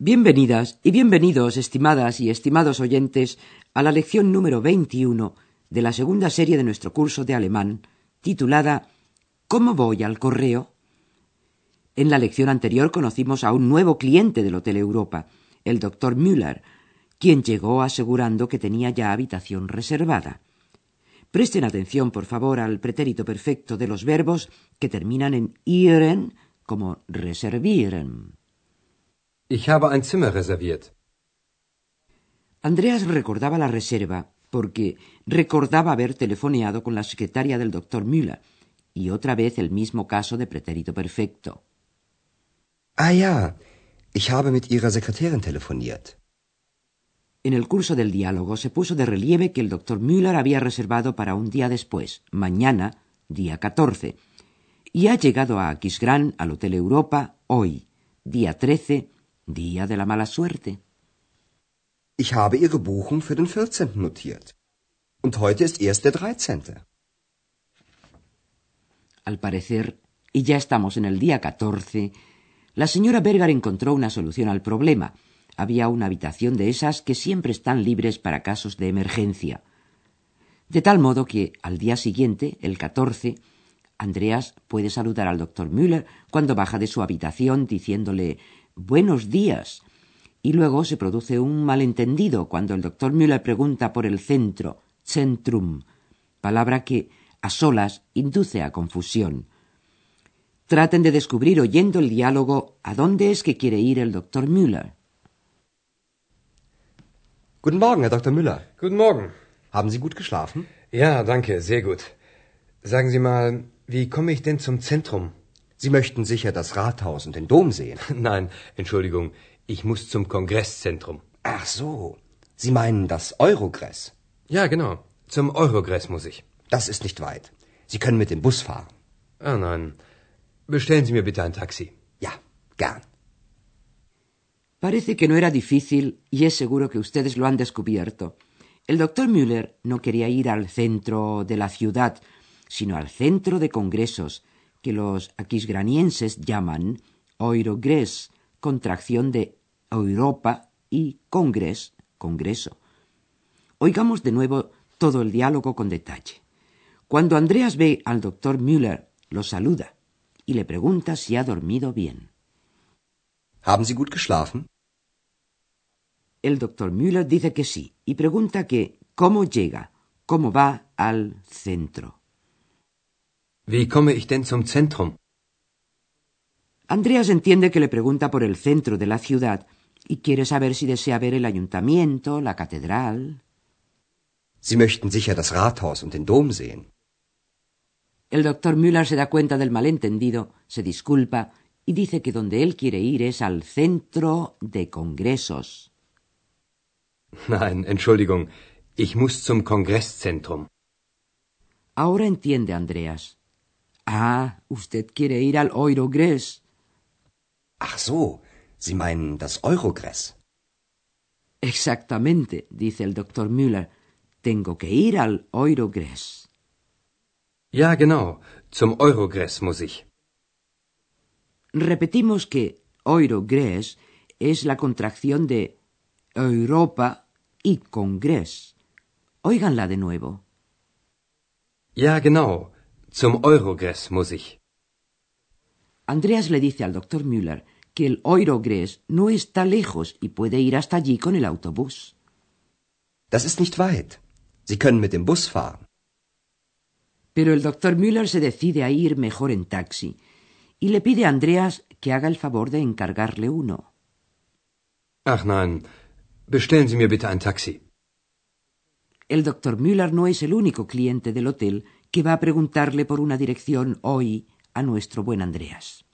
Bienvenidas y bienvenidos, estimadas y estimados oyentes, a la lección número 21 de la segunda serie de nuestro curso de alemán, titulada ¿Cómo voy al correo? En la lección anterior conocimos a un nuevo cliente del Hotel Europa, el doctor Müller, quien llegó asegurando que tenía ya habitación reservada. Presten atención, por favor, al pretérito perfecto de los verbos que terminan en ihren como reservieren. Ich habe ein Zimmer reserviert. Andreas recordaba la reserva porque recordaba haber telefoneado con la secretaria del doctor Müller y otra vez el mismo caso de pretérito perfecto. Ah ja, ich habe mit Ihrer Sekretärin telefoniert. En el curso del diálogo se puso de relieve que el doctor Müller había reservado para un día después, mañana, día 14, y ha llegado a Aquisgrán, al Hotel Europa, hoy, día 13, día de la mala suerte. Ich habe Ihre Buchung für den 14. notiert. Und heute ist erst der 13. Al parecer, y ya estamos en el día 14, la señora Berger encontró una solución al problema. Había una habitación de esas que siempre están libres para casos de emergencia. De tal modo que, al día siguiente, el 14, Andreas puede saludar al doctor Müller cuando baja de su habitación diciéndole Buenos días. Y luego se produce un malentendido cuando el doctor Müller pregunta por el centro, Centrum, palabra que, a solas, induce a confusión. Traten de descubrir oyendo el diálogo a dónde es que quiere ir el doctor Müller. Guten Morgen, Herr Dr. Müller. Guten Morgen. Haben Sie gut geschlafen? Ja, danke, sehr gut. Sagen Sie mal, wie komme ich denn zum Zentrum? Sie möchten sicher das Rathaus und den Dom sehen. Nein, Entschuldigung, ich muss zum Kongresszentrum. Ach so, Sie meinen das Eurogress. Ja, genau. Zum Eurogress muss ich. Das ist nicht weit. Sie können mit dem Bus fahren. Ah, nein. Bestellen Sie mir bitte ein Taxi. Ja, gern. Parece que no era difícil y es seguro que ustedes lo han descubierto. El doctor Müller no quería ir al centro de la ciudad, sino al centro de congresos, que los aquisgranienses llaman Eurogress, contracción de Europa y Congress, Congreso. Oigamos de nuevo todo el diálogo con detalle. Cuando Andreas ve al doctor Müller, lo saluda y le pregunta si ha dormido bien. Haben Sie gut geschlafen? El doctor Müller dice que sí y pregunta que cómo llega, cómo va al centro. Wie komme ich denn zum Zentrum? Andreas entiende que le pregunta por el centro de la ciudad y quiere saber si desea ver el ayuntamiento, la catedral. Sie möchten sicher das Rathaus und den Dom sehen. El doctor Müller se da cuenta del malentendido, se disculpa y dice que donde él quiere ir es al centro de congresos. Nein, Entschuldigung, ich muss zum Kongresszentrum. Ahora entiende Andreas. Ah, usted quiere ir al Eurogress. Ach so, Sie meinen das Eurogress. Exactamente, dice el doctor Müller. Tengo que ir al Eurogress. Ja, genau. Zum Eurogress muss ich. Repetimos que Eurogress es la contracción de Europa y Congress. Óiganla de nuevo. Ja, genau. Zum Eurogress muss ich. Andreas le dice al doctor Müller que el Eurogress no está lejos y puede ir hasta allí con el autobús. Das ist nicht weit. Sie können mit dem Bus fahren. Pero el doctor Müller se decide a ir mejor en taxi y le pide a Andreas que haga el favor de encargarle uno. Ach nein, bestellen Sie mir bitte ein Taxi. El doctor Müller no es el único cliente del hotel que va a preguntarle por una dirección hoy a nuestro buen Andreas.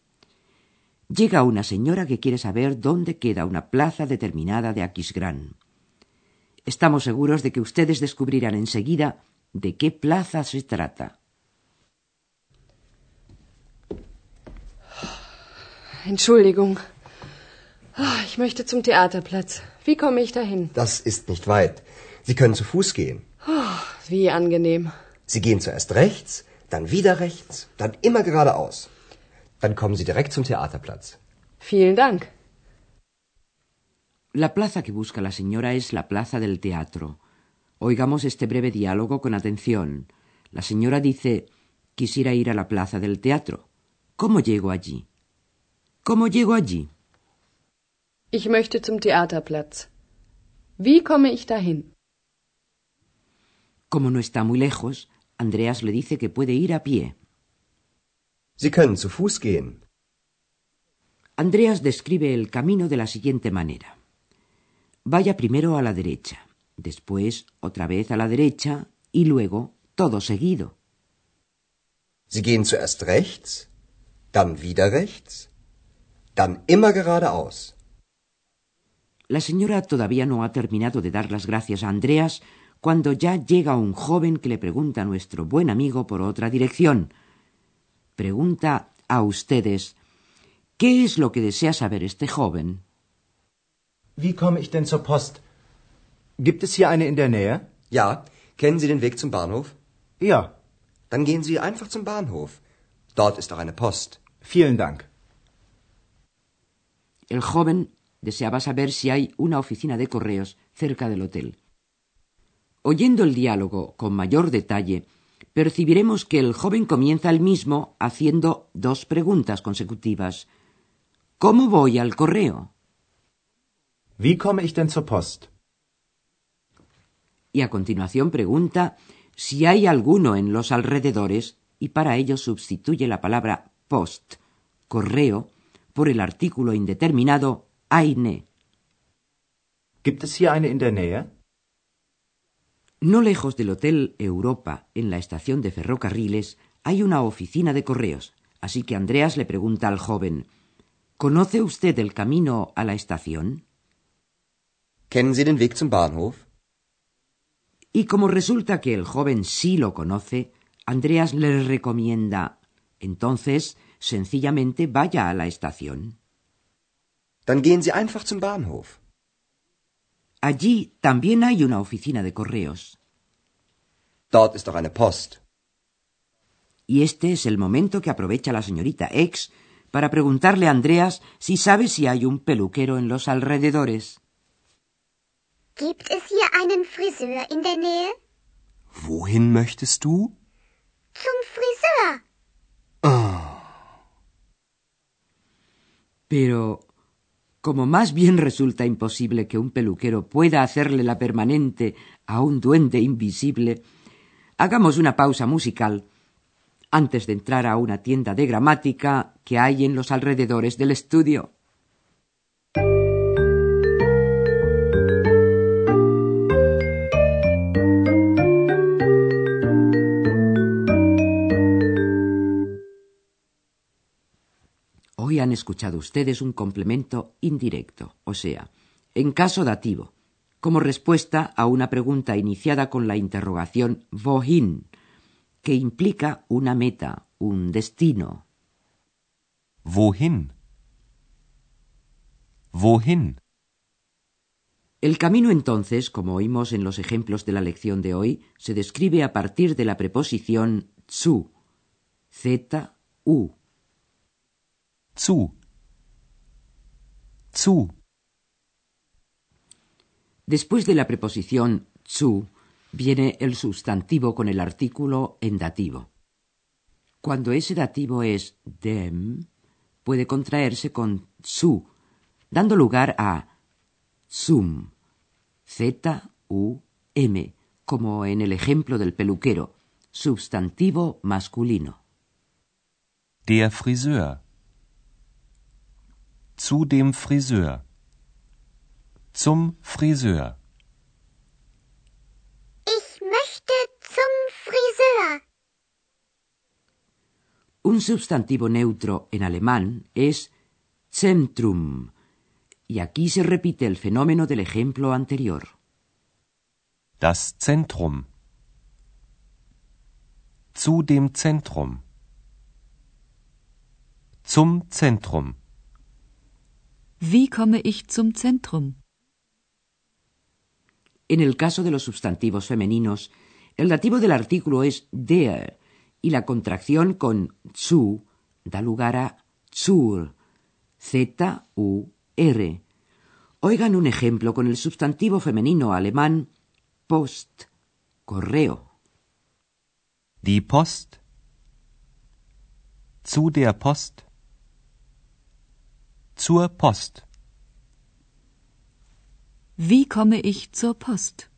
Llega una señora que quiere saber dónde queda una plaza determinada de Aquisgrán. Estamos seguros de que ustedes descubrirán enseguida de qué plaza se trata. Entschuldigung. Ah, Ich möchte zum Theaterplatz. Wie komme ich dahin? Das ist nicht weit. Sie können zu Fuß gehen. Wie angenehm. Sie gehen zuerst rechts, dann wieder rechts, dann immer geradeaus. Dann kommen Sie direkt zum Theaterplatz. Vielen Dank. La plaza que busca la señora es la plaza del teatro. Oigamos este breve diálogo con atención. La señora dice quisiera ir a la plaza del teatro. ¿Cómo llego allí? ¿Cómo llego allí? Ich möchte zum Theaterplatz. Wie komme ich dahin? Como no está muy lejos, Andreas le dice que puede ir a pie. Sie können zu Fuß gehen. Andreas describe el camino de la siguiente manera. Vaya primero a la derecha, después otra vez a la derecha y luego todo seguido. Sie gehen zuerst rechts, dann wieder rechts, dann immer geradeaus. La señora todavía no ha terminado de dar las gracias a Andreas cuando ya llega un joven que le pregunta a nuestro buen amigo por otra dirección. Pregunta a ustedes ¿qué es lo que desea saber este joven? Wie komme ich denn zur Post? Gibt es hier eine in der Nähe? Ja, kennen Sie den Weg zum Bahnhof? Ja, Dann gehen Sie einfach zum Bahnhof. Dort ist auch eine Post. vielen Dank. El joven deseaba saber si hay una oficina de correos cerca del hotel. Oyendo el diálogo con mayor detalle, percibiremos que el joven comienza el mismo haciendo dos preguntas consecutivas. ¿Cómo voy al correo? Wie komme ich denn zur Post? Y a continuación pregunta si hay alguno en los alrededores y para ello sustituye la palabra post, correo, por el artículo indeterminado eine. Gibt es hier eine in der Nähe? No lejos del Hotel Europa, en la estación de ferrocarriles, hay una oficina de correos, así que Andreas le pregunta al joven ¿Conoce usted el camino a la estación? Kennen Sie den Weg zum Bahnhof? Y como resulta que el joven sí lo conoce, Andreas le recomienda entonces sencillamente vaya a la estación. Dann gehen Sie einfach zum Bahnhof. Allí también hay una oficina de correos. Dort ist auch eine Post. Y este es el momento que aprovecha la señorita X para preguntarle a Andreas si sabe si hay un peluquero en los alrededores. Gibt es hier einen Friseur in der Nähe? Wohin möchtest du? Zum Friseur. Pero, como más bien resulta imposible que un peluquero pueda hacerle la permanente a un duende invisible, hagamos una pausa musical antes de entrar a una tienda de gramática que hay en los alrededores del estudio. Hoy han escuchado ustedes un complemento indirecto, o sea, en caso dativo, como respuesta a una pregunta iniciada con la interrogación wohin, que implica una meta, un destino. Wohin? Wohin? El camino entonces, como oímos en los ejemplos de la lección de hoy, se describe a partir de la preposición zu, z, u, Zu. Zu. Después de la preposición zu viene el sustantivo con el artículo en dativo. Cuando ese dativo es dem, puede contraerse con su, dando lugar a zum, z, u, m, como en el ejemplo del peluquero, sustantivo masculino. Der Friseur. Zu dem Friseur. Zum Friseur. Ich möchte zum Friseur. Un sustantivo neutro en alemán es Zentrum, y aquí se repite el fenómeno del ejemplo anterior. Das Zentrum. Zu dem Zentrum. Zum Zentrum. Wie komme ich zum Zentrum? En el caso de los sustantivos femeninos, el dativo del artículo es der y la contracción con zu da lugar a zur, Z-U-R. Oigan un ejemplo con el sustantivo femenino alemán Post, correo. Die Post. Zu der Post. Zur Post. Wie komme ich zur Post?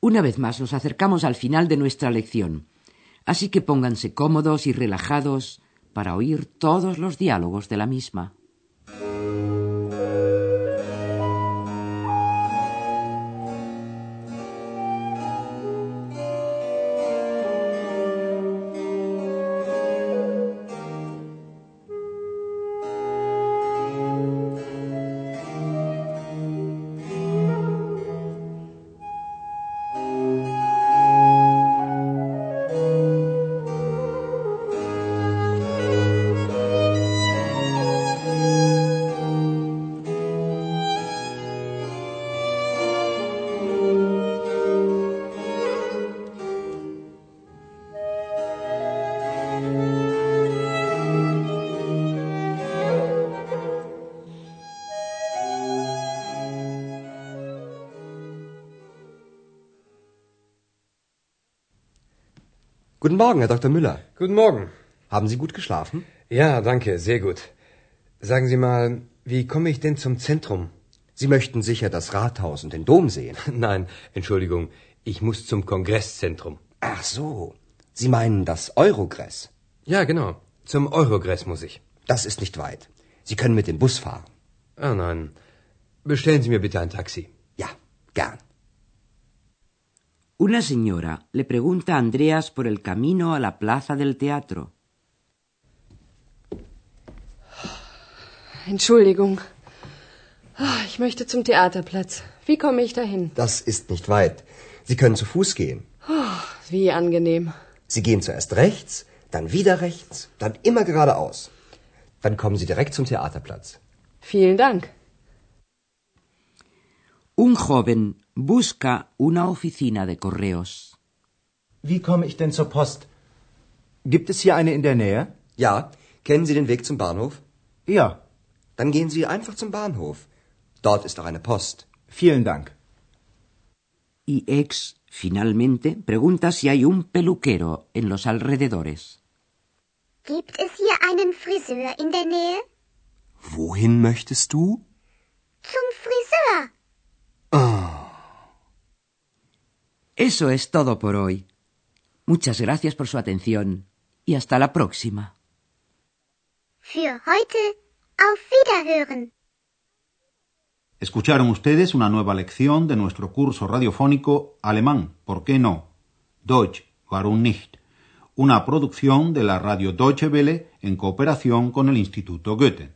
Una vez más nos acercamos al final de nuestra lección, así que pónganse cómodos y relajados para oír todos los diálogos de la misma. Guten Morgen, Herr Dr. Müller. Guten Morgen. Haben Sie gut geschlafen? Ja, danke, sehr gut. Sagen Sie mal, wie komme ich denn zum Zentrum? Sie möchten sicher das Rathaus und den Dom sehen. Nein, Entschuldigung, ich muss zum Kongresszentrum. Ach so. Sie meinen das Eurogress. Ja, genau. Zum Eurogress muss ich. Das ist nicht weit. Sie können mit dem Bus fahren. Ah, nein. Bestellen Sie mir bitte ein Taxi. Ja, gern. Una señora le pregunta a Andreas por el camino a la plaza del teatro. Entschuldigung. Ah, Ich möchte zum Theaterplatz. Wie komme ich dahin? Das ist nicht weit. Sie können zu Fuß gehen. Wie angenehm. Sie gehen zuerst rechts, dann wieder rechts, dann immer geradeaus. Dann kommen Sie direkt zum Theaterplatz. Vielen Dank. Un joven busca una oficina de correos. Wie komme ich denn zur Post? Gibt es hier eine in der Nähe? Ja, kennen Sie den Weg zum Bahnhof? Ja, Dann gehen Sie einfach zum Bahnhof. Dort ist auch eine Post. vielen Dank. Y ex, finalmente, pregunta si hay un peluquero en los alrededores. Gibt es hier einen Friseur in der Nähe? Wohin möchtest du? Zum Friseur. Eso es todo por hoy. Muchas gracias por su atención y hasta la próxima. Für heute auf Wiederhören. Escucharon ustedes una nueva lección de nuestro curso radiofónico Alemán, ¿por qué no? Deutsch, warum nicht? Una producción de la radio Deutsche Welle en cooperación con el Instituto Goethe.